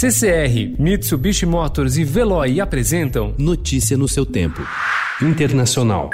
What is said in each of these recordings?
CCR, Mitsubishi Motors e Veloy apresentam Notícia no seu tempo. Internacional.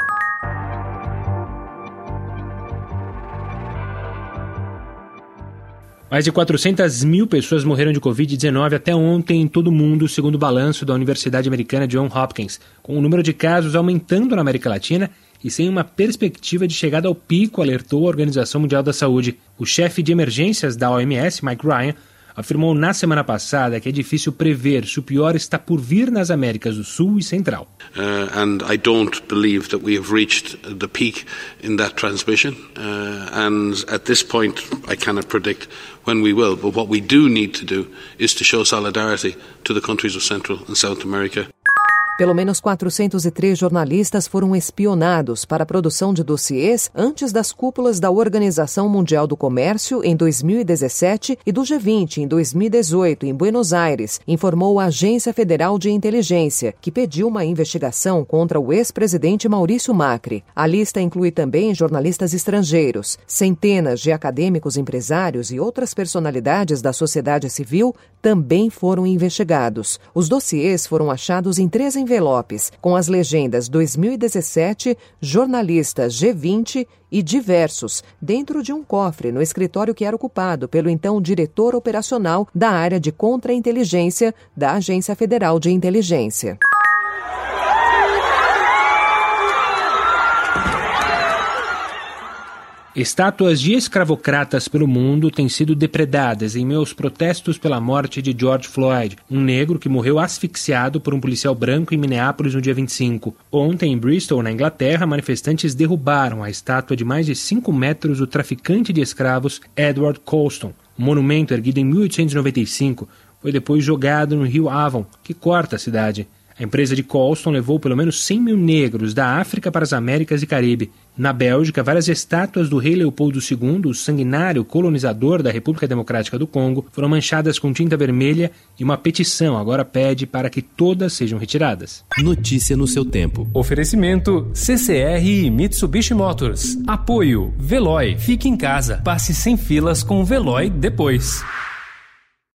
Mais de 400 mil pessoas morreram de Covid-19 até ontem em todo o mundo, segundo o balanço da Universidade Americana John Hopkins, com o número de casos aumentando na América Latina e sem uma perspectiva de chegada ao pico, alertou a Organização Mundial da Saúde. O chefe de emergências da OMS, Mike Ryan, afirmou na semana passada que é difícil prever se o pior está por vir nas Américas do Sul e Central. Uh, and I don't believe that we have reached the peak in that transmission. Uh, and at this point, I cannot predict when we will. But what we do need to do is to show solidarity to the countries of Central and South America. Pelo menos 403 jornalistas foram espionados para a produção de dossiês antes das cúpulas da Organização Mundial do Comércio em 2017 e do G20 em 2018 em Buenos Aires, informou a Agência Federal de Inteligência, que pediu uma investigação contra o ex-presidente Maurício Macri. A lista inclui também jornalistas estrangeiros. Centenas de acadêmicos, empresários e outras personalidades da sociedade civil também foram investigados. Os dossiês foram achados em três envelopes, com as legendas 2017, jornalista G20 e diversos, dentro de um cofre no escritório que era ocupado pelo então diretor operacional da área de contra-inteligência da Agência Federal de Inteligência. Estátuas de escravocratas pelo mundo têm sido depredadas em meus protestos pela morte de George Floyd, um negro que morreu asfixiado por um policial branco em Minneapolis no dia 25. Ontem, em Bristol, na Inglaterra, manifestantes derrubaram a estátua de mais de 5 metros do traficante de escravos Edward Colston. O monumento, erguido em 1895, foi depois jogado no rio Avon, que corta a cidade. A empresa de Colston levou pelo menos 100 mil negros da África para as Américas e Caribe. Na Bélgica, várias estátuas do rei Leopoldo II, o sanguinário colonizador da República Democrática do Congo, foram manchadas com tinta vermelha e uma petição agora pede para que todas sejam retiradas. Notícia no seu tempo. Oferecimento CCR e Mitsubishi Motors. Apoio Veloy. Fique em casa. Passe sem filas com o Veloy depois.